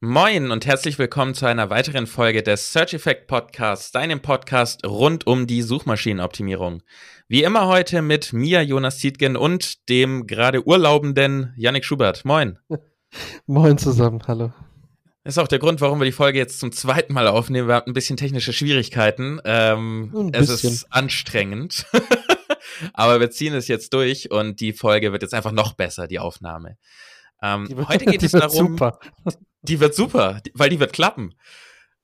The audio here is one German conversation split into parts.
Moin und herzlich willkommen zu einer weiteren Folge des Search Effect Podcasts, deinem Podcast rund um die Suchmaschinenoptimierung. Wie immer heute mit mir, Jonas Tietgen, und dem gerade urlaubenden Yannick Schubert. Moin. Moin zusammen, hallo. Das ist auch der Grund, warum wir die Folge jetzt zum zweiten Mal aufnehmen. Wir hatten ein bisschen technische Schwierigkeiten. Ähm, es ist anstrengend. Aber wir ziehen es jetzt durch und die Folge wird jetzt einfach noch besser, die Aufnahme. Ähm, heute geht es darum. Super. Die wird super, weil die wird klappen.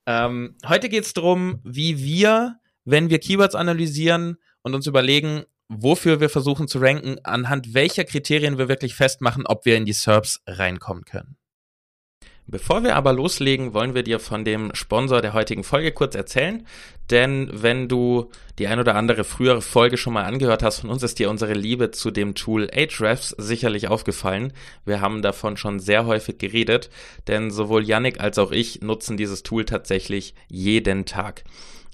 Ähm, heute geht es darum, wie wir, wenn wir Keywords analysieren und uns überlegen, wofür wir versuchen zu ranken, anhand welcher Kriterien wir wirklich festmachen, ob wir in die SERPs reinkommen können. Bevor wir aber loslegen, wollen wir dir von dem Sponsor der heutigen Folge kurz erzählen. Denn wenn du die ein oder andere frühere Folge schon mal angehört hast von uns, ist dir unsere Liebe zu dem Tool Ahrefs sicherlich aufgefallen. Wir haben davon schon sehr häufig geredet, denn sowohl Yannick als auch ich nutzen dieses Tool tatsächlich jeden Tag.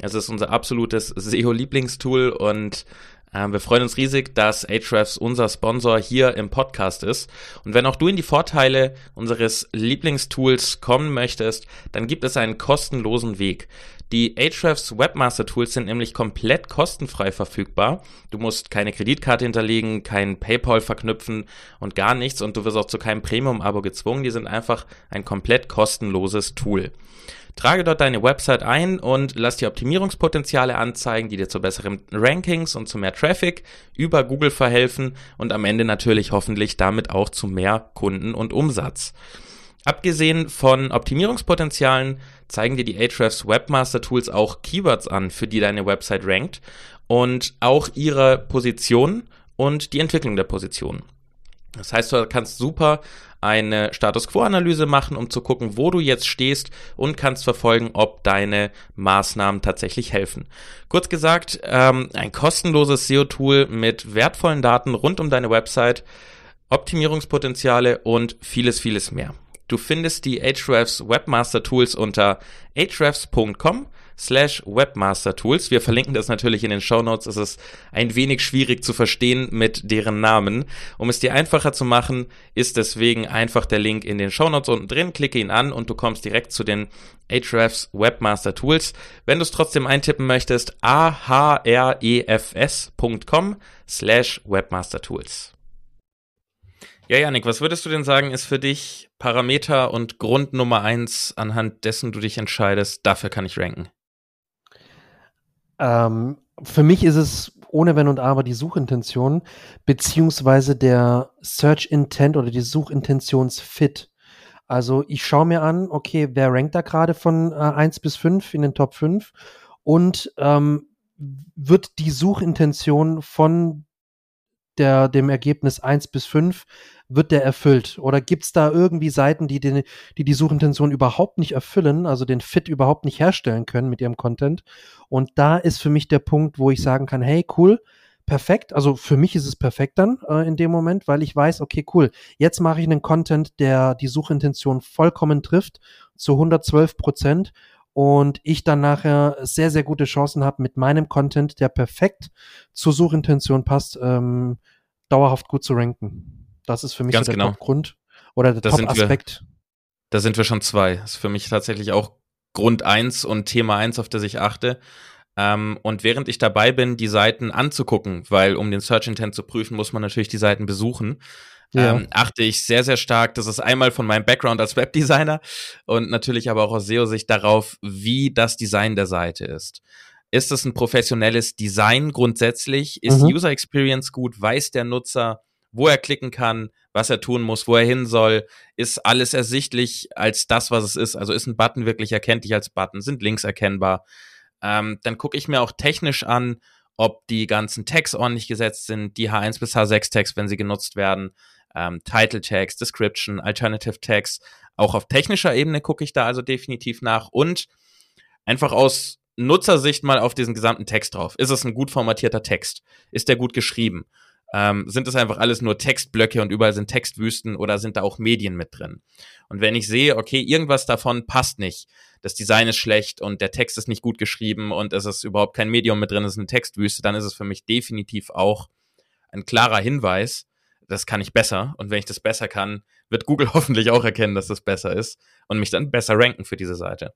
Es ist unser absolutes SEO-Lieblingstool und wir freuen uns riesig, dass Ahrefs unser Sponsor hier im Podcast ist. Und wenn auch du in die Vorteile unseres Lieblingstools kommen möchtest, dann gibt es einen kostenlosen Weg. Die Ahrefs Webmaster Tools sind nämlich komplett kostenfrei verfügbar. Du musst keine Kreditkarte hinterlegen, kein PayPal verknüpfen und gar nichts und du wirst auch zu keinem Premium-Abo gezwungen. Die sind einfach ein komplett kostenloses Tool. Trage dort deine Website ein und lass die Optimierungspotenziale anzeigen, die dir zu besseren Rankings und zu mehr Traffic über Google verhelfen und am Ende natürlich hoffentlich damit auch zu mehr Kunden und Umsatz. Abgesehen von Optimierungspotenzialen zeigen dir die Ahrefs Webmaster Tools auch Keywords an, für die deine Website rankt und auch ihre Position und die Entwicklung der Position. Das heißt, du kannst super eine Status Quo-Analyse machen, um zu gucken, wo du jetzt stehst und kannst verfolgen, ob deine Maßnahmen tatsächlich helfen. Kurz gesagt, ähm, ein kostenloses SEO-Tool mit wertvollen Daten rund um deine Website, Optimierungspotenziale und vieles, vieles mehr. Du findest die Ahrefs Webmaster Tools unter ahrefs.com slash Webmaster Tools. Wir verlinken das natürlich in den Show Notes. Es ist ein wenig schwierig zu verstehen mit deren Namen. Um es dir einfacher zu machen, ist deswegen einfach der Link in den Show Notes unten drin. Klicke ihn an und du kommst direkt zu den Ahrefs Webmaster Tools. Wenn du es trotzdem eintippen möchtest, ahrefs.com slash Webmaster Tools. Ja, Janik, was würdest du denn sagen, ist für dich Parameter und Grund Nummer eins, anhand dessen du dich entscheidest, dafür kann ich ranken? Ähm, für mich ist es ohne Wenn und Aber die Suchintention, beziehungsweise der Search Intent oder die Suchintentionsfit. Also ich schaue mir an, okay, wer rankt da gerade von äh, 1 bis 5 in den Top 5 und ähm, wird die Suchintention von der, dem Ergebnis 1 bis 5 wird der erfüllt? Oder gibt es da irgendwie Seiten, die, den, die die Suchintention überhaupt nicht erfüllen, also den Fit überhaupt nicht herstellen können mit ihrem Content? Und da ist für mich der Punkt, wo ich sagen kann, hey, cool, perfekt. Also für mich ist es perfekt dann äh, in dem Moment, weil ich weiß, okay, cool, jetzt mache ich einen Content, der die Suchintention vollkommen trifft, zu 112 Prozent und ich dann nachher sehr, sehr gute Chancen habe mit meinem Content, der perfekt zur Suchintention passt, ähm, dauerhaft gut zu ranken. Das ist für mich Ganz so der genau. Grund oder der Top-Aspekt. Da sind wir schon zwei. Das ist für mich tatsächlich auch Grund eins und Thema eins, auf das ich achte. Ähm, und während ich dabei bin, die Seiten anzugucken, weil um den Search Intent zu prüfen, muss man natürlich die Seiten besuchen. Ja. Ähm, achte ich sehr, sehr stark. Das ist einmal von meinem Background als Webdesigner und natürlich aber auch aus SEO-Sicht darauf, wie das Design der Seite ist. Ist es ein professionelles Design grundsätzlich? Ist mhm. User Experience gut? Weiß der Nutzer, wo er klicken kann, was er tun muss, wo er hin soll, ist alles ersichtlich als das, was es ist. Also ist ein Button wirklich erkenntlich als Button, sind Links erkennbar. Ähm, dann gucke ich mir auch technisch an, ob die ganzen Tags ordentlich gesetzt sind, die H1 bis H6 Tags, wenn sie genutzt werden, ähm, Title Tags, Description, Alternative Tags. Auch auf technischer Ebene gucke ich da also definitiv nach und einfach aus Nutzersicht mal auf diesen gesamten Text drauf. Ist es ein gut formatierter Text? Ist der gut geschrieben? Ähm, sind das einfach alles nur Textblöcke und überall sind Textwüsten oder sind da auch Medien mit drin? Und wenn ich sehe, okay, irgendwas davon passt nicht, das Design ist schlecht und der Text ist nicht gut geschrieben und es ist überhaupt kein Medium mit drin, es ist eine Textwüste, dann ist es für mich definitiv auch ein klarer Hinweis, das kann ich besser. Und wenn ich das besser kann, wird Google hoffentlich auch erkennen, dass das besser ist und mich dann besser ranken für diese Seite.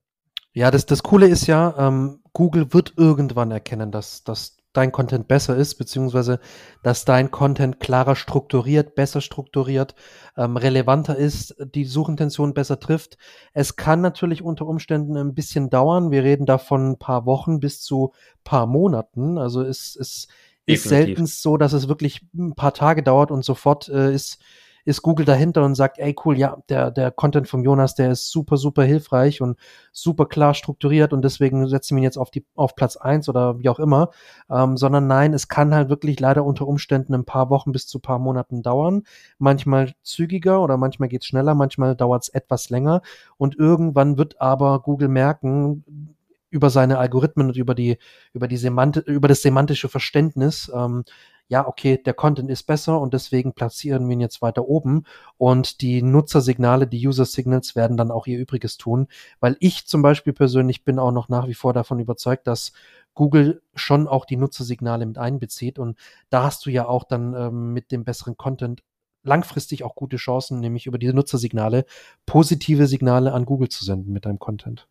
Ja, das, das Coole ist ja, ähm, Google wird irgendwann erkennen, dass, dass dein Content besser ist, beziehungsweise dass dein Content klarer strukturiert, besser strukturiert, ähm, relevanter ist, die Suchintention besser trifft. Es kann natürlich unter Umständen ein bisschen dauern. Wir reden da von ein paar Wochen bis zu paar Monaten. Also es, es ist selten so, dass es wirklich ein paar Tage dauert und sofort äh, ist ist Google dahinter und sagt, ey cool, ja, der, der Content vom Jonas, der ist super, super hilfreich und super klar strukturiert und deswegen setzen wir ihn jetzt auf, die, auf Platz eins oder wie auch immer, ähm, sondern nein, es kann halt wirklich leider unter Umständen ein paar Wochen bis zu paar Monaten dauern, manchmal zügiger oder manchmal geht's schneller, manchmal dauert's etwas länger. Und irgendwann wird aber Google merken, über seine Algorithmen und über die über die Semant über das semantische Verständnis ähm, ja, okay, der Content ist besser und deswegen platzieren wir ihn jetzt weiter oben und die Nutzersignale, die User Signals werden dann auch ihr Übriges tun, weil ich zum Beispiel persönlich bin auch noch nach wie vor davon überzeugt, dass Google schon auch die Nutzersignale mit einbezieht und da hast du ja auch dann ähm, mit dem besseren Content langfristig auch gute Chancen, nämlich über diese Nutzersignale positive Signale an Google zu senden mit deinem Content.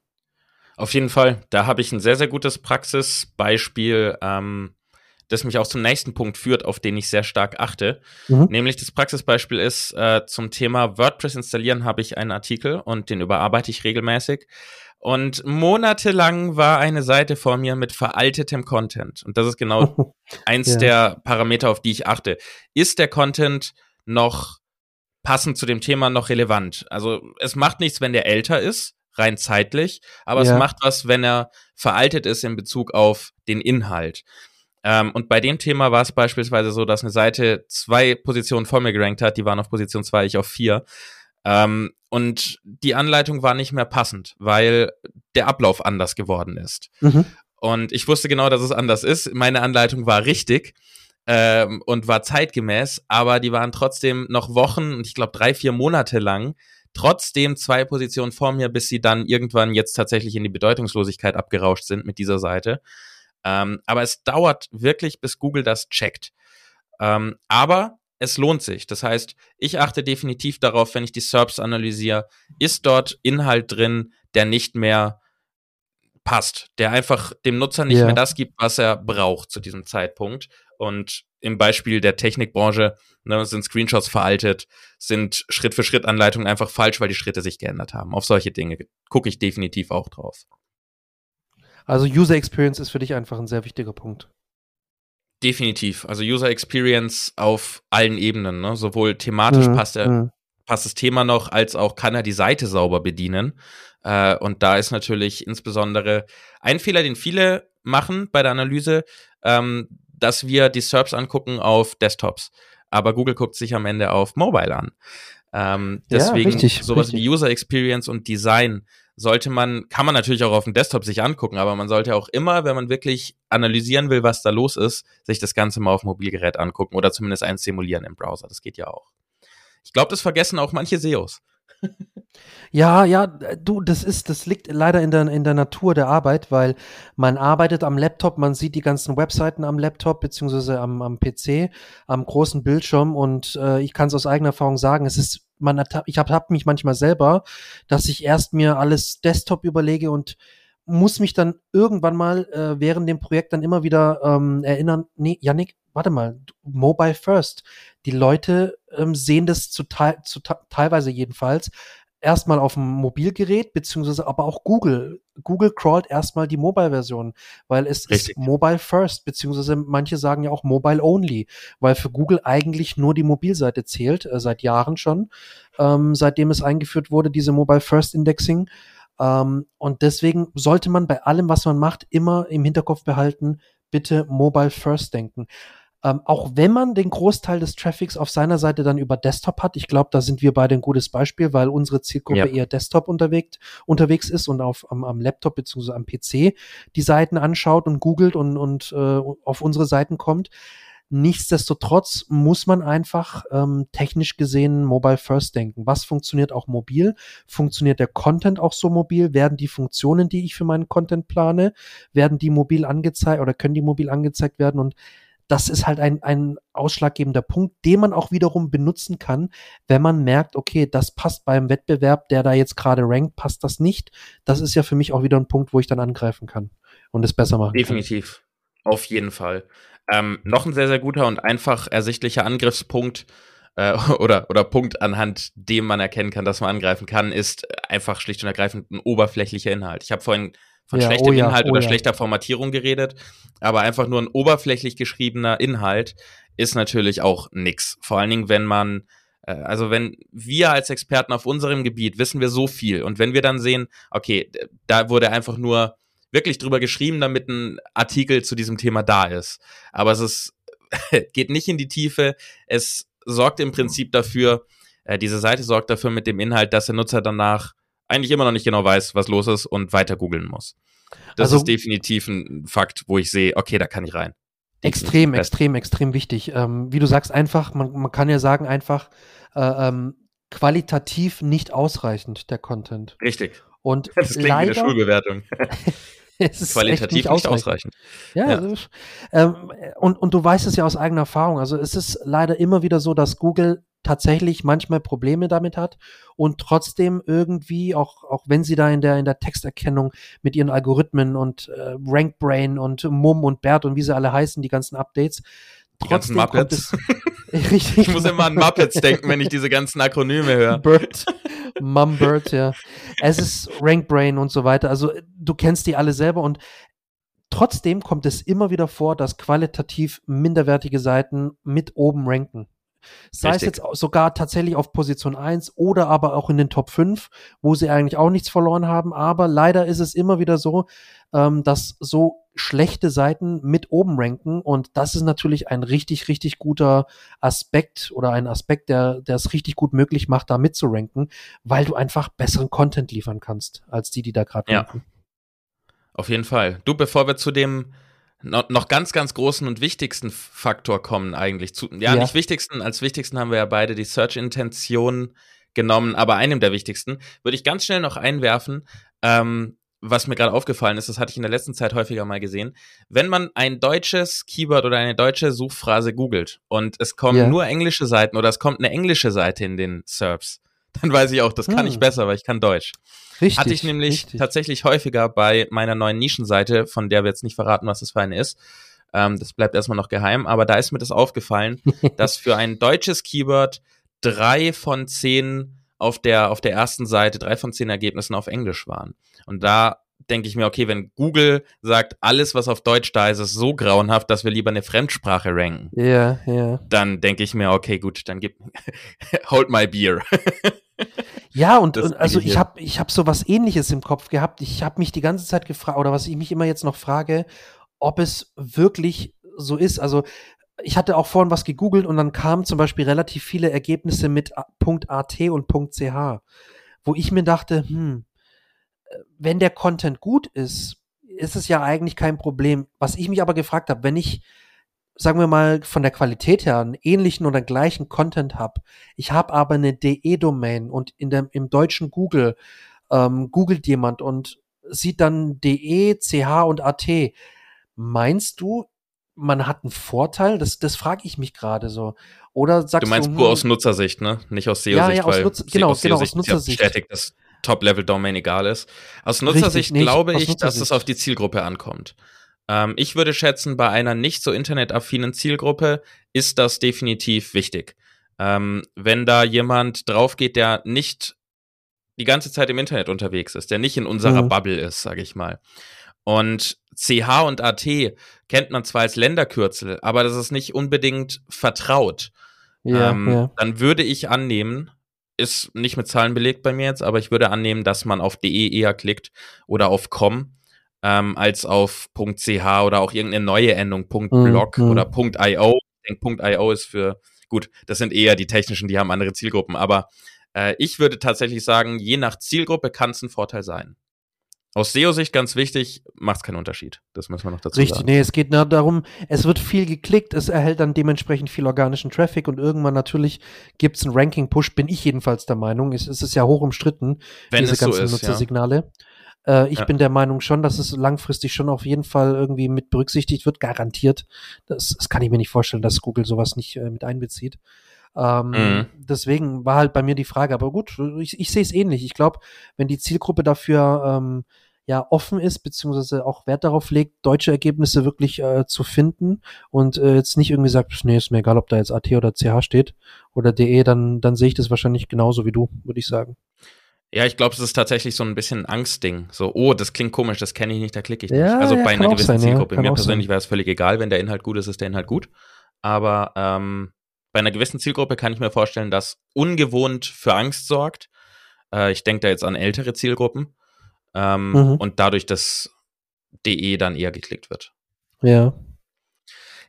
Auf jeden Fall, da habe ich ein sehr, sehr gutes Praxisbeispiel. Ähm das mich auch zum nächsten Punkt führt, auf den ich sehr stark achte. Mhm. Nämlich das Praxisbeispiel ist äh, zum Thema WordPress installieren habe ich einen Artikel und den überarbeite ich regelmäßig. Und monatelang war eine Seite vor mir mit veraltetem Content. Und das ist genau eins ja. der Parameter, auf die ich achte. Ist der Content noch passend zu dem Thema noch relevant? Also es macht nichts, wenn der älter ist, rein zeitlich, aber ja. es macht was, wenn er veraltet ist in Bezug auf den Inhalt. Ähm, und bei dem Thema war es beispielsweise so, dass eine Seite zwei Positionen vor mir gerankt hat, die waren auf Position zwei, ich auf vier. Ähm, und die Anleitung war nicht mehr passend, weil der Ablauf anders geworden ist. Mhm. Und ich wusste genau, dass es anders ist. Meine Anleitung war richtig ähm, und war zeitgemäß, aber die waren trotzdem noch Wochen und ich glaube drei, vier Monate lang trotzdem zwei Positionen vor mir, bis sie dann irgendwann jetzt tatsächlich in die Bedeutungslosigkeit abgerauscht sind mit dieser Seite. Ähm, aber es dauert wirklich, bis Google das checkt. Ähm, aber es lohnt sich. Das heißt, ich achte definitiv darauf, wenn ich die SERPs analysiere, ist dort Inhalt drin, der nicht mehr passt, der einfach dem Nutzer nicht yeah. mehr das gibt, was er braucht zu diesem Zeitpunkt. Und im Beispiel der Technikbranche ne, sind Screenshots veraltet, sind Schritt-für-Schritt-Anleitungen einfach falsch, weil die Schritte sich geändert haben. Auf solche Dinge gucke ich definitiv auch drauf. Also User Experience ist für dich einfach ein sehr wichtiger Punkt. Definitiv. Also User Experience auf allen Ebenen. Ne? Sowohl thematisch mhm. passt, er, mhm. passt das Thema noch, als auch kann er die Seite sauber bedienen. Äh, und da ist natürlich insbesondere ein Fehler, den viele machen bei der Analyse, ähm, dass wir die SERPs angucken auf Desktops. Aber Google guckt sich am Ende auf Mobile an. Ähm, deswegen ja, richtig, sowas richtig. wie User Experience und Design sollte man, kann man natürlich auch auf dem Desktop sich angucken, aber man sollte auch immer, wenn man wirklich analysieren will, was da los ist, sich das Ganze mal auf Mobilgerät angucken oder zumindest eins simulieren im Browser. Das geht ja auch. Ich glaube, das vergessen auch manche SEOs. Ja, ja, du, das ist, das liegt leider in der, in der Natur der Arbeit, weil man arbeitet am Laptop, man sieht die ganzen Webseiten am Laptop beziehungsweise am, am PC, am großen Bildschirm und äh, ich kann es aus eigener Erfahrung sagen, es ist, man, ich habe hab mich manchmal selber, dass ich erst mir alles Desktop überlege und muss mich dann irgendwann mal äh, während dem Projekt dann immer wieder ähm, erinnern, nee, Yannick, warte mal, Mobile First. Die Leute ähm, sehen das zu, te zu teilweise jedenfalls erstmal auf dem Mobilgerät, beziehungsweise aber auch Google. Google crawlt erstmal die Mobile-Version, weil es Richtig. ist Mobile First, beziehungsweise manche sagen ja auch Mobile Only, weil für Google eigentlich nur die Mobilseite zählt, äh, seit Jahren schon, ähm, seitdem es eingeführt wurde, diese Mobile First Indexing. Ähm, und deswegen sollte man bei allem, was man macht, immer im Hinterkopf behalten, bitte Mobile First denken. Ähm, auch wenn man den Großteil des Traffics auf seiner Seite dann über Desktop hat, ich glaube, da sind wir beide ein gutes Beispiel, weil unsere Zielgruppe ja. eher Desktop unterwegs, unterwegs ist und auf, am, am Laptop bzw. am PC die Seiten anschaut und googelt und, und äh, auf unsere Seiten kommt. Nichtsdestotrotz muss man einfach ähm, technisch gesehen Mobile First denken. Was funktioniert auch mobil? Funktioniert der Content auch so mobil? Werden die Funktionen, die ich für meinen Content plane, werden die mobil angezeigt oder können die mobil angezeigt werden? Und das ist halt ein, ein ausschlaggebender Punkt, den man auch wiederum benutzen kann, wenn man merkt, okay, das passt beim Wettbewerb, der da jetzt gerade rankt, passt das nicht. Das ist ja für mich auch wieder ein Punkt, wo ich dann angreifen kann und es besser machen Definitiv. Kann. Auf jeden Fall. Ähm, noch ein sehr, sehr guter und einfach ersichtlicher Angriffspunkt äh, oder, oder Punkt, anhand dem man erkennen kann, dass man angreifen kann, ist einfach schlicht und ergreifend ein oberflächlicher Inhalt. Ich habe vorhin von ja, schlechtem oh ja, Inhalt oh oder ja. schlechter Formatierung geredet, aber einfach nur ein oberflächlich geschriebener Inhalt ist natürlich auch nix. Vor allen Dingen, wenn man äh, also wenn wir als Experten auf unserem Gebiet wissen wir so viel und wenn wir dann sehen, okay, da wurde einfach nur wirklich drüber geschrieben, damit ein Artikel zu diesem Thema da ist. Aber es ist, geht nicht in die Tiefe. Es sorgt im Prinzip dafür, äh, diese Seite sorgt dafür mit dem Inhalt, dass der Nutzer danach eigentlich immer noch nicht genau weiß, was los ist und weiter googeln muss. Das also, ist definitiv ein Fakt, wo ich sehe, okay, da kann ich rein. Extrem, extrem, extrem wichtig. Ähm, wie du sagst, einfach, man, man kann ja sagen, einfach äh, ähm, qualitativ nicht ausreichend, der Content. Richtig. Und das klingt leider, wie eine Schulbewertung. es ist qualitativ nicht ausreichend. Nicht ausreichend. Ja, ja. Also, ähm, und, und du weißt es ja aus eigener Erfahrung. Also es ist leider immer wieder so, dass Google tatsächlich manchmal Probleme damit hat und trotzdem irgendwie, auch, auch wenn sie da in der, in der Texterkennung mit ihren Algorithmen und äh, RankBrain und Mum und Bert und wie sie alle heißen, die ganzen Updates, ganzen Muppets. richtig. Ich muss immer an Muppets denken, wenn ich diese ganzen Akronyme höre. Bird, Mumbird, ja. Es ist RankBrain und so weiter. Also du kennst die alle selber und trotzdem kommt es immer wieder vor, dass qualitativ minderwertige Seiten mit oben ranken. Sei Richtig. es jetzt sogar tatsächlich auf Position 1 oder aber auch in den Top 5, wo sie eigentlich auch nichts verloren haben. Aber leider ist es immer wieder so, ähm, dass so schlechte Seiten mit oben ranken. Und das ist natürlich ein richtig, richtig guter Aspekt oder ein Aspekt, der, der es richtig gut möglich macht, da mitzuranken, weil du einfach besseren Content liefern kannst, als die, die da gerade ja. ranken. Auf jeden Fall. Du, bevor wir zu dem noch ganz, ganz großen und wichtigsten Faktor kommen eigentlich zu. Ja, ja, nicht wichtigsten, als wichtigsten haben wir ja beide die Search-Intention genommen, aber einem der wichtigsten würde ich ganz schnell noch einwerfen, ähm, was mir gerade aufgefallen ist, das hatte ich in der letzten Zeit häufiger mal gesehen. Wenn man ein deutsches Keyword oder eine deutsche Suchphrase googelt und es kommen yeah. nur englische Seiten oder es kommt eine englische Seite in den SERPs, dann weiß ich auch, das kann hm. ich besser, weil ich kann Deutsch. Richtig, Hatte ich nämlich richtig. tatsächlich häufiger bei meiner neuen Nischenseite, von der wir jetzt nicht verraten, was das für eine ist. Ähm, das bleibt erstmal noch geheim, aber da ist mir das aufgefallen, dass für ein deutsches Keyword drei von zehn auf der, auf der ersten Seite, drei von zehn Ergebnissen auf Englisch waren. Und da denke ich mir, okay, wenn Google sagt, alles, was auf Deutsch da ist, ist so grauenhaft, dass wir lieber eine Fremdsprache ranken. Ja, ja. Dann denke ich mir, okay, gut, dann gib, hold my beer. Ja, und, und also ich habe ich hab so was ähnliches im Kopf gehabt. Ich habe mich die ganze Zeit gefragt, oder was ich mich immer jetzt noch frage, ob es wirklich so ist. Also ich hatte auch vorhin was gegoogelt und dann kamen zum Beispiel relativ viele Ergebnisse mit .at und .ch, wo ich mir dachte, hm, wenn der Content gut ist, ist es ja eigentlich kein Problem. Was ich mich aber gefragt habe, wenn ich sagen wir mal, von der Qualität her einen ähnlichen oder gleichen Content habe. Ich habe aber eine DE-Domain und in dem, im deutschen Google ähm, googelt jemand und sieht dann DE, CH und AT. Meinst du, man hat einen Vorteil? Das, das frage ich mich gerade so. Oder sagst du meinst du, pur hm, aus Nutzersicht, ne? Nicht aus SEO-Sicht, ja, ja, aus Nutz genau, aus genau, aus Nutzersicht. bestätigt, dass Top-Level-Domain egal ist. Aus Nutzersicht Richtig, glaube ich, dass es auf die Zielgruppe ankommt. Ähm, ich würde schätzen, bei einer nicht so internetaffinen Zielgruppe ist das definitiv wichtig. Ähm, wenn da jemand draufgeht, der nicht die ganze Zeit im Internet unterwegs ist, der nicht in unserer mhm. Bubble ist, sage ich mal. Und CH und AT kennt man zwar als Länderkürzel, aber das ist nicht unbedingt vertraut. Ja, ähm, ja. Dann würde ich annehmen, ist nicht mit Zahlen belegt bei mir jetzt, aber ich würde annehmen, dass man auf DE eher klickt oder auf com, ähm, als auf .ch oder auch irgendeine neue Endung, .blog mhm. oder .io. Ich denke, .io ist für, gut, das sind eher die technischen, die haben andere Zielgruppen, aber äh, ich würde tatsächlich sagen, je nach Zielgruppe kann es ein Vorteil sein. Aus SEO-Sicht ganz wichtig, macht es keinen Unterschied. Das müssen wir noch dazu Richtig, sagen. nee, es geht nur darum, es wird viel geklickt, es erhält dann dementsprechend viel organischen Traffic und irgendwann natürlich gibt es einen Ranking-Push, bin ich jedenfalls der Meinung. Es, es ist ja hoch umstritten, Wenn diese ganzen so ist, Nutzersignale. Ja. Äh, ich ja. bin der Meinung schon, dass es langfristig schon auf jeden Fall irgendwie mit berücksichtigt wird, garantiert. Das, das kann ich mir nicht vorstellen, dass Google sowas nicht äh, mit einbezieht. Ähm, mhm. Deswegen war halt bei mir die Frage, aber gut, ich, ich sehe es ähnlich. Ich glaube, wenn die Zielgruppe dafür ähm, ja offen ist, beziehungsweise auch Wert darauf legt, deutsche Ergebnisse wirklich äh, zu finden und äh, jetzt nicht irgendwie sagt, nee, ist mir egal, ob da jetzt AT oder CH steht oder DE, dann, dann sehe ich das wahrscheinlich genauso wie du, würde ich sagen. Ja, ich glaube, es ist tatsächlich so ein bisschen ein Angstding. So, oh, das klingt komisch, das kenne ich nicht, da klicke ich nicht. also ja, bei einer gewissen sein, Zielgruppe. Ja, Mir persönlich wäre es völlig egal, wenn der Inhalt gut ist, ist der Inhalt gut. Aber ähm, bei einer gewissen Zielgruppe kann ich mir vorstellen, dass ungewohnt für Angst sorgt. Äh, ich denke da jetzt an ältere Zielgruppen. Ähm, mhm. Und dadurch das DE dann eher geklickt wird. Ja.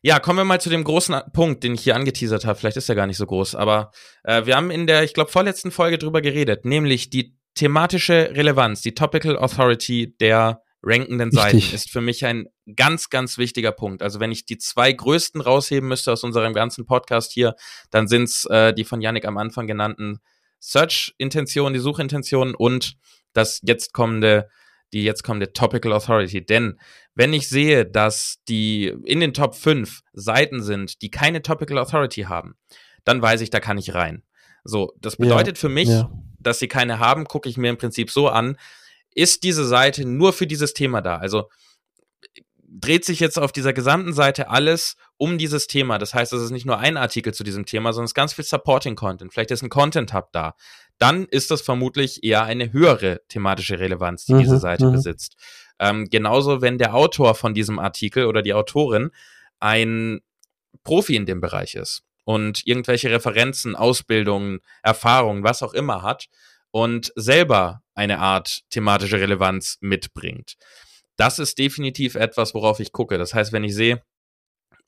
Ja, kommen wir mal zu dem großen Punkt, den ich hier angeteasert habe. Vielleicht ist er gar nicht so groß, aber äh, wir haben in der, ich glaube, vorletzten Folge drüber geredet, nämlich die thematische Relevanz, die Topical Authority der rankenden Seiten Richtig. ist für mich ein ganz, ganz wichtiger Punkt. Also wenn ich die zwei größten rausheben müsste aus unserem ganzen Podcast hier, dann sind's äh, die von Yannick am Anfang genannten Search-Intentionen, die Suchintentionen und das jetzt kommende, die jetzt kommende Topical Authority. Denn wenn ich sehe, dass die in den Top 5 Seiten sind, die keine Topical Authority haben, dann weiß ich, da kann ich rein. So, das bedeutet ja, für mich, ja. dass sie keine haben, gucke ich mir im Prinzip so an, ist diese Seite nur für dieses Thema da? Also dreht sich jetzt auf dieser gesamten Seite alles um dieses Thema. Das heißt, es ist nicht nur ein Artikel zu diesem Thema, sondern es ist ganz viel Supporting Content. Vielleicht ist ein Content Hub da. Dann ist das vermutlich eher eine höhere thematische Relevanz, die mhm, diese Seite mhm. besitzt. Ähm, genauso, wenn der Autor von diesem Artikel oder die Autorin ein Profi in dem Bereich ist und irgendwelche Referenzen, Ausbildungen, Erfahrungen, was auch immer hat und selber eine Art thematische Relevanz mitbringt das ist definitiv etwas, worauf ich gucke. Das heißt, wenn ich sehe,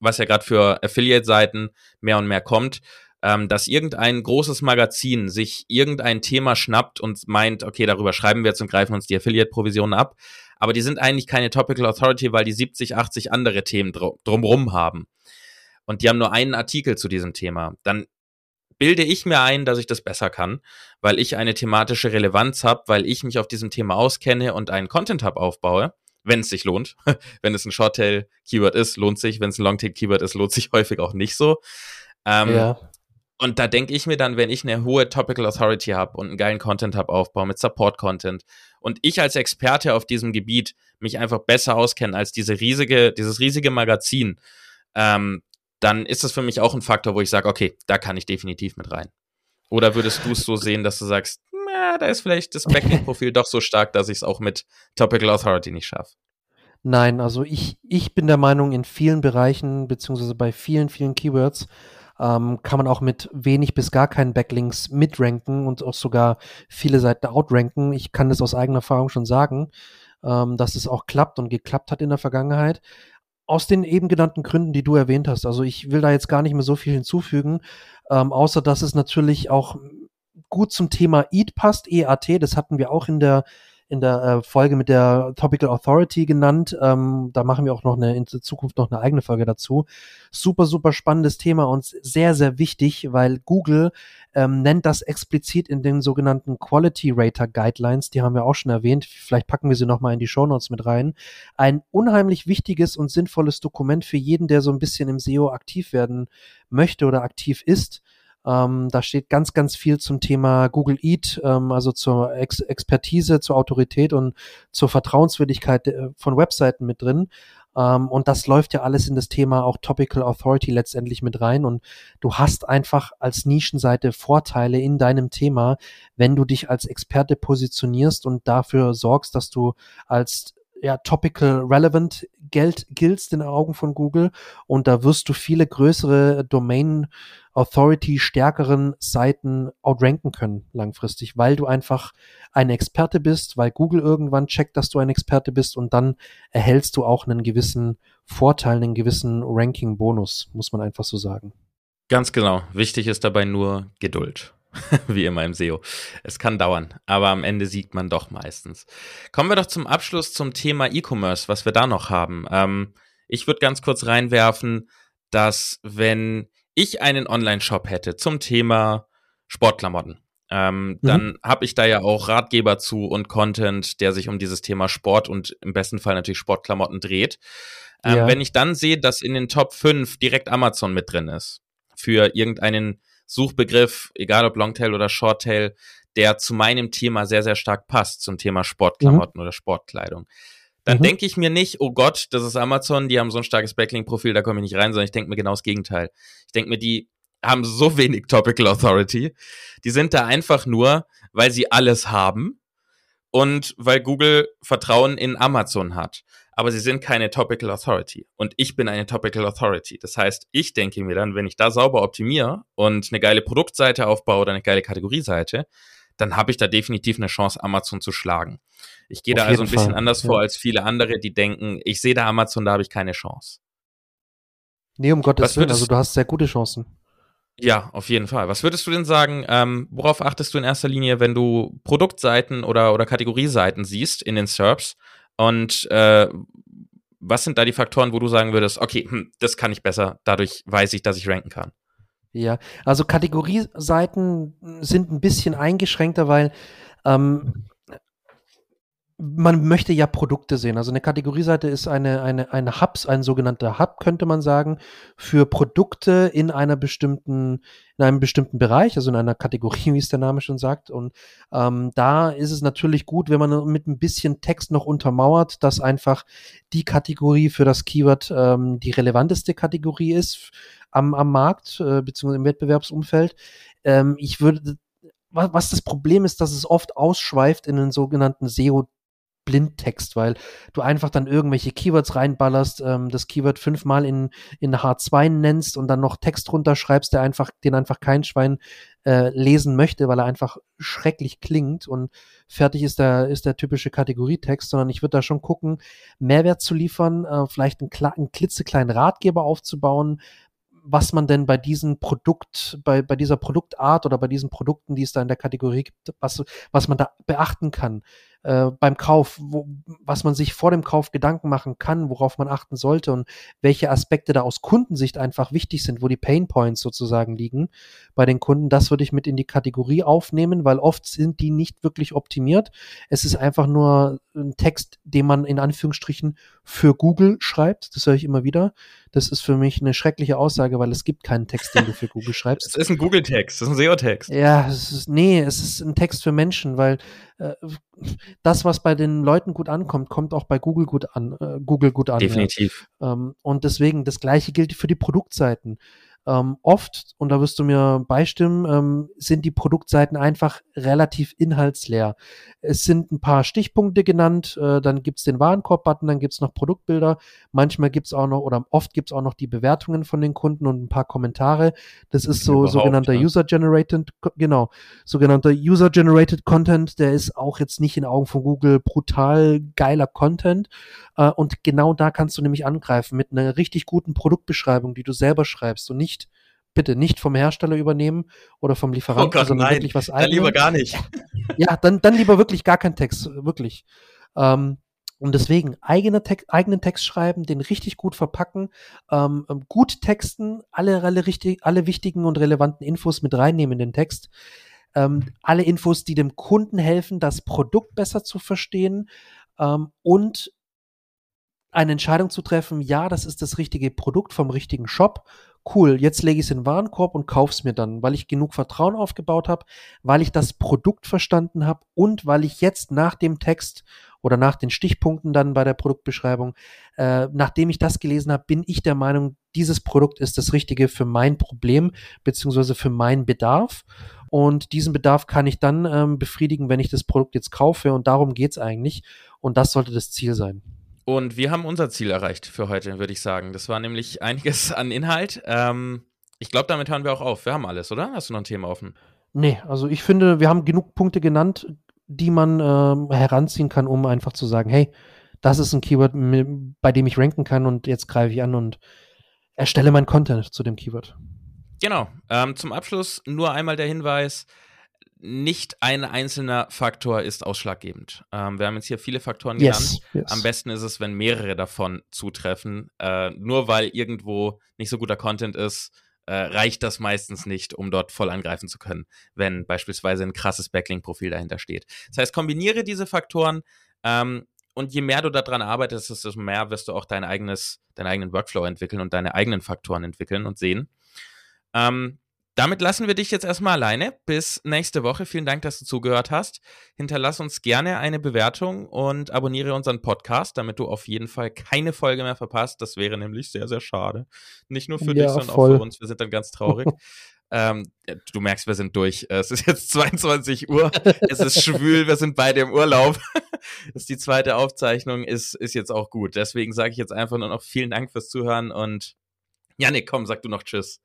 was ja gerade für Affiliate-Seiten mehr und mehr kommt, ähm, dass irgendein großes Magazin sich irgendein Thema schnappt und meint, okay, darüber schreiben wir jetzt und greifen uns die Affiliate-Provisionen ab. Aber die sind eigentlich keine Topical Authority, weil die 70, 80 andere Themen dr drumrum haben. Und die haben nur einen Artikel zu diesem Thema. Dann bilde ich mir ein, dass ich das besser kann, weil ich eine thematische Relevanz habe, weil ich mich auf diesem Thema auskenne und einen Content Hub aufbaue wenn es sich lohnt. wenn es ein Shorttail-Keyword ist, lohnt sich. Wenn es ein Longtail-Keyword ist, lohnt sich häufig auch nicht so. Ähm, ja. Und da denke ich mir dann, wenn ich eine hohe Topical Authority habe und einen geilen Content Hub aufbaue mit Support-Content und ich als Experte auf diesem Gebiet mich einfach besser auskenne als diese riesige, dieses riesige Magazin, ähm, dann ist das für mich auch ein Faktor, wo ich sage, okay, da kann ich definitiv mit rein. Oder würdest du es so sehen, dass du sagst, na, da ist vielleicht das Backlink-Profil doch so stark, dass ich es auch mit Topical Authority nicht schaffe. Nein, also ich, ich bin der Meinung, in vielen Bereichen, beziehungsweise bei vielen, vielen Keywords, ähm, kann man auch mit wenig bis gar keinen Backlinks mitranken und auch sogar viele Seiten outranken. Ich kann das aus eigener Erfahrung schon sagen, ähm, dass es auch klappt und geklappt hat in der Vergangenheit. Aus den eben genannten Gründen, die du erwähnt hast. Also ich will da jetzt gar nicht mehr so viel hinzufügen, ähm, außer dass es natürlich auch gut zum Thema EAT passt, EAT, das hatten wir auch in der in der äh, Folge mit der Topical Authority genannt. Ähm, da machen wir auch noch eine in Zukunft noch eine eigene Folge dazu. Super, super spannendes Thema und sehr, sehr wichtig, weil Google ähm, nennt das explizit in den sogenannten Quality Rater Guidelines, die haben wir auch schon erwähnt. Vielleicht packen wir sie nochmal in die Show Notes mit rein. Ein unheimlich wichtiges und sinnvolles Dokument für jeden, der so ein bisschen im SEO aktiv werden möchte oder aktiv ist. Ähm, da steht ganz, ganz viel zum Thema Google Eat, ähm, also zur Ex Expertise, zur Autorität und zur Vertrauenswürdigkeit äh, von Webseiten mit drin. Ähm, und das läuft ja alles in das Thema auch Topical Authority letztendlich mit rein. Und du hast einfach als Nischenseite Vorteile in deinem Thema, wenn du dich als Experte positionierst und dafür sorgst, dass du als ja, topical relevant Geld giltst in den Augen von Google und da wirst du viele größere Domain Authority stärkeren Seiten outranken können langfristig, weil du einfach ein Experte bist, weil Google irgendwann checkt, dass du ein Experte bist und dann erhältst du auch einen gewissen Vorteil, einen gewissen Ranking-Bonus, muss man einfach so sagen. Ganz genau. Wichtig ist dabei nur Geduld. Wie immer im SEO. Es kann dauern, aber am Ende sieht man doch meistens. Kommen wir doch zum Abschluss zum Thema E-Commerce, was wir da noch haben. Ähm, ich würde ganz kurz reinwerfen, dass wenn ich einen Online-Shop hätte zum Thema Sportklamotten, ähm, mhm. dann habe ich da ja auch Ratgeber zu und Content, der sich um dieses Thema Sport und im besten Fall natürlich Sportklamotten dreht. Ähm, ja. Wenn ich dann sehe, dass in den Top 5 direkt Amazon mit drin ist, für irgendeinen Suchbegriff, egal ob Longtail oder Shorttail, der zu meinem Thema sehr, sehr stark passt, zum Thema Sportklamotten mhm. oder Sportkleidung. Dann mhm. denke ich mir nicht, oh Gott, das ist Amazon, die haben so ein starkes Backlink-Profil, da komme ich nicht rein, sondern ich denke mir genau das Gegenteil. Ich denke mir, die haben so wenig Topical Authority. Die sind da einfach nur, weil sie alles haben und weil Google Vertrauen in Amazon hat. Aber sie sind keine Topical Authority. Und ich bin eine Topical Authority. Das heißt, ich denke mir dann, wenn ich da sauber optimiere und eine geile Produktseite aufbaue oder eine geile Kategorieseite, dann habe ich da definitiv eine Chance, Amazon zu schlagen. Ich gehe da also ein bisschen Fall. anders ja. vor als viele andere, die denken, ich sehe da Amazon, da habe ich keine Chance. Nee, um Gottes Willen, also du hast sehr gute Chancen. Ja, auf jeden Fall. Was würdest du denn sagen, ähm, worauf achtest du in erster Linie, wenn du Produktseiten oder, oder Kategorieseiten siehst in den SERPs? Und äh, was sind da die Faktoren, wo du sagen würdest, okay, hm, das kann ich besser, dadurch weiß ich, dass ich ranken kann? Ja, also Kategorieseiten sind ein bisschen eingeschränkter, weil ähm, man möchte ja Produkte sehen. Also eine Kategorieseite ist eine, eine, eine Hubs, ein sogenannter Hub, könnte man sagen, für Produkte in einer bestimmten, in einem bestimmten Bereich, also in einer Kategorie, wie es der Name schon sagt. Und ähm, da ist es natürlich gut, wenn man mit ein bisschen Text noch untermauert, dass einfach die Kategorie für das Keyword ähm, die relevanteste Kategorie ist am, am Markt, äh, beziehungsweise im Wettbewerbsumfeld. Ähm, ich würde was das Problem ist, dass es oft ausschweift in den sogenannten SEO Blindtext, weil du einfach dann irgendwelche Keywords reinballerst, ähm, das Keyword fünfmal in, in H2 nennst und dann noch Text runterschreibst, der einfach, den einfach kein Schwein äh, lesen möchte, weil er einfach schrecklich klingt und fertig ist der, ist der typische Kategorietext, sondern ich würde da schon gucken, Mehrwert zu liefern, äh, vielleicht einen, einen klitzekleinen Ratgeber aufzubauen, was man denn bei diesem Produkt, bei, bei dieser Produktart oder bei diesen Produkten, die es da in der Kategorie gibt, was, was man da beachten kann äh, beim Kauf, wo, was man sich vor dem Kauf Gedanken machen kann, worauf man achten sollte und welche Aspekte da aus Kundensicht einfach wichtig sind, wo die Pain Points sozusagen liegen bei den Kunden, das würde ich mit in die Kategorie aufnehmen, weil oft sind die nicht wirklich optimiert. Es ist einfach nur ein Text, den man in Anführungsstrichen für Google schreibt. Das höre ich immer wieder. Das ist für mich eine schreckliche Aussage, weil es gibt keinen Text, den du für Google schreibst. Es ist ein Google-Text, das ist ein SEO-Text. Ja, es ist, nee, es ist ein Text für Menschen, weil äh, das, was bei den Leuten gut ankommt, kommt auch bei Google gut an. Äh, Google gut an. Definitiv. Ja. Ähm, und deswegen, das gleiche gilt für die Produktseiten. Ähm, oft, und da wirst du mir beistimmen, ähm, sind die Produktseiten einfach relativ inhaltsleer. Es sind ein paar Stichpunkte genannt, äh, dann gibt's den Warenkorb-Button, dann gibt's noch Produktbilder, manchmal gibt's auch noch, oder oft gibt's auch noch die Bewertungen von den Kunden und ein paar Kommentare. Das ist so sogenannter ja. User-Generated, genau, sogenannter User-Generated Content, der ist auch jetzt nicht in Augen von Google brutal geiler Content. Äh, und genau da kannst du nämlich angreifen mit einer richtig guten Produktbeschreibung, die du selber schreibst und nicht, bitte nicht vom Hersteller übernehmen oder vom Lieferanten, oh Gott, sondern nein, wirklich was eigenes. Dann lieber gar nicht. Ja, dann, dann lieber wirklich gar kein Text, wirklich. Ähm, und deswegen eigene Text, eigenen Text schreiben, den richtig gut verpacken, ähm, ähm, gut texten, alle, alle, richtig, alle wichtigen und relevanten Infos mit reinnehmen in den Text. Ähm, alle Infos, die dem Kunden helfen, das Produkt besser zu verstehen ähm, und eine Entscheidung zu treffen, ja, das ist das richtige Produkt vom richtigen Shop cool, jetzt lege ich es in den Warenkorb und kaufe es mir dann, weil ich genug Vertrauen aufgebaut habe, weil ich das Produkt verstanden habe und weil ich jetzt nach dem Text oder nach den Stichpunkten dann bei der Produktbeschreibung, äh, nachdem ich das gelesen habe, bin ich der Meinung, dieses Produkt ist das Richtige für mein Problem beziehungsweise für meinen Bedarf. Und diesen Bedarf kann ich dann ähm, befriedigen, wenn ich das Produkt jetzt kaufe. Und darum geht's eigentlich. Und das sollte das Ziel sein. Und wir haben unser Ziel erreicht für heute, würde ich sagen. Das war nämlich einiges an Inhalt. Ähm, ich glaube, damit hören wir auch auf. Wir haben alles, oder? Hast du noch ein Thema offen? Nee, also ich finde, wir haben genug Punkte genannt, die man ähm, heranziehen kann, um einfach zu sagen, hey, das ist ein Keyword, bei dem ich ranken kann und jetzt greife ich an und erstelle mein Content zu dem Keyword. Genau. Ähm, zum Abschluss nur einmal der Hinweis, nicht ein einzelner Faktor ist ausschlaggebend. Ähm, wir haben jetzt hier viele Faktoren genannt. Yes. Am besten ist es, wenn mehrere davon zutreffen. Äh, nur weil irgendwo nicht so guter Content ist, äh, reicht das meistens nicht, um dort voll angreifen zu können, wenn beispielsweise ein krasses Backlink-Profil dahinter steht. Das heißt, kombiniere diese Faktoren ähm, und je mehr du daran arbeitest, desto mehr wirst du auch dein eigenes, deinen eigenen Workflow entwickeln und deine eigenen Faktoren entwickeln und sehen. Ähm, damit lassen wir dich jetzt erstmal alleine. Bis nächste Woche. Vielen Dank, dass du zugehört hast. Hinterlass uns gerne eine Bewertung und abonniere unseren Podcast, damit du auf jeden Fall keine Folge mehr verpasst. Das wäre nämlich sehr, sehr schade. Nicht nur für ja, dich, sondern voll. auch für uns. Wir sind dann ganz traurig. ähm, du merkst, wir sind durch. Es ist jetzt 22 Uhr. es ist schwül. Wir sind beide im Urlaub. das ist die zweite Aufzeichnung. Ist, ist jetzt auch gut. Deswegen sage ich jetzt einfach nur noch vielen Dank fürs Zuhören und Janik, komm, sag du noch Tschüss.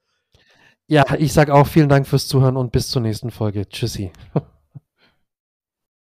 Ja, ich sage auch vielen Dank fürs Zuhören und bis zur nächsten Folge. Tschüssi.